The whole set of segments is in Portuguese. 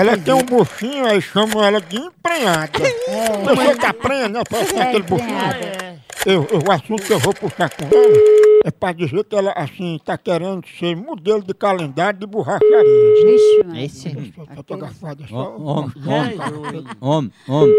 Ela tem um buchinho, aí chamam ela de emprenhada. Você tá prenha, né? Parece aquele buchinho. Eu, eu- o assunto que eu vou puxar com ela é pra dizer que ela, assim, tá querendo ser modelo de calendário de borracharia. Vixe, Esse. Só, é só... Homem, homem, homem, homem.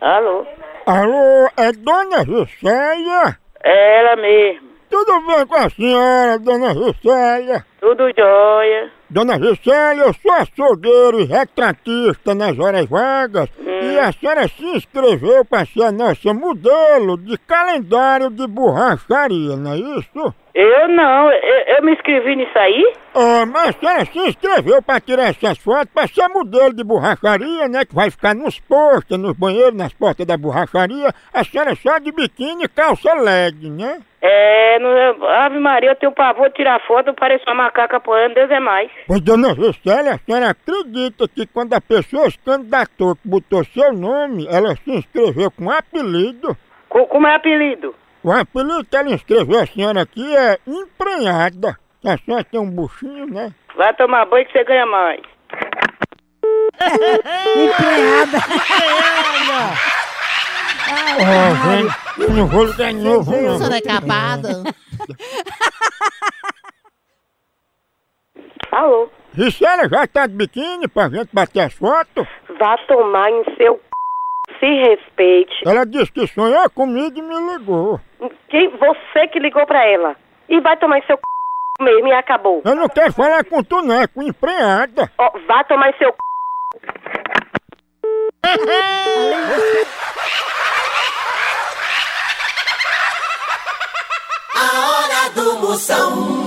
Alô? Alô, é Dona Juscelia? É ela mesmo. Tudo bem com a senhora, Dona Juscelia? Tudo jóia. Dona Juscelia, eu sou açougueiro e retratista nas horas vagas e a senhora se inscreveu para ser a nossa modelo de calendário de borracharia, não é isso? Eu não, eu, eu me inscrevi nisso aí? Ah, mas a senhora se inscreveu para tirar essas fotos para ser modelo de borracharia, né? Que vai ficar nos postos, nos banheiros, nas portas da borracharia. A senhora só de biquíni e calça leg, né? É, no, Ave Maria, eu tenho pavor de tirar foto, eu pareço uma macaca apoiando, Deus é mais. Pois, dona Juscelia, a senhora acredita que quando a pessoa se candidatou, que botou seu nome, ela se inscreveu com apelido? Co- como é apelido? O apelido que ela inscreveu a senhora aqui é emprenhada. A senhora tem um buchinho, né? Vai tomar banho que você ganha mais. empregada. Ó, gente, eu não vou ligar de novo, não. Toda acabada. Alô? Gisela já tá de biquíni pra gente bater as fotos? Vá tomar em seu c... se respeite. Ela disse que sonhou comigo e me ligou. Quem, você que ligou pra ela. E vai tomar em seu c... mesmo e acabou. Eu não quero falar com tu, não, é com empregada. Ó, vá tomar em seu c... A hora do Moção.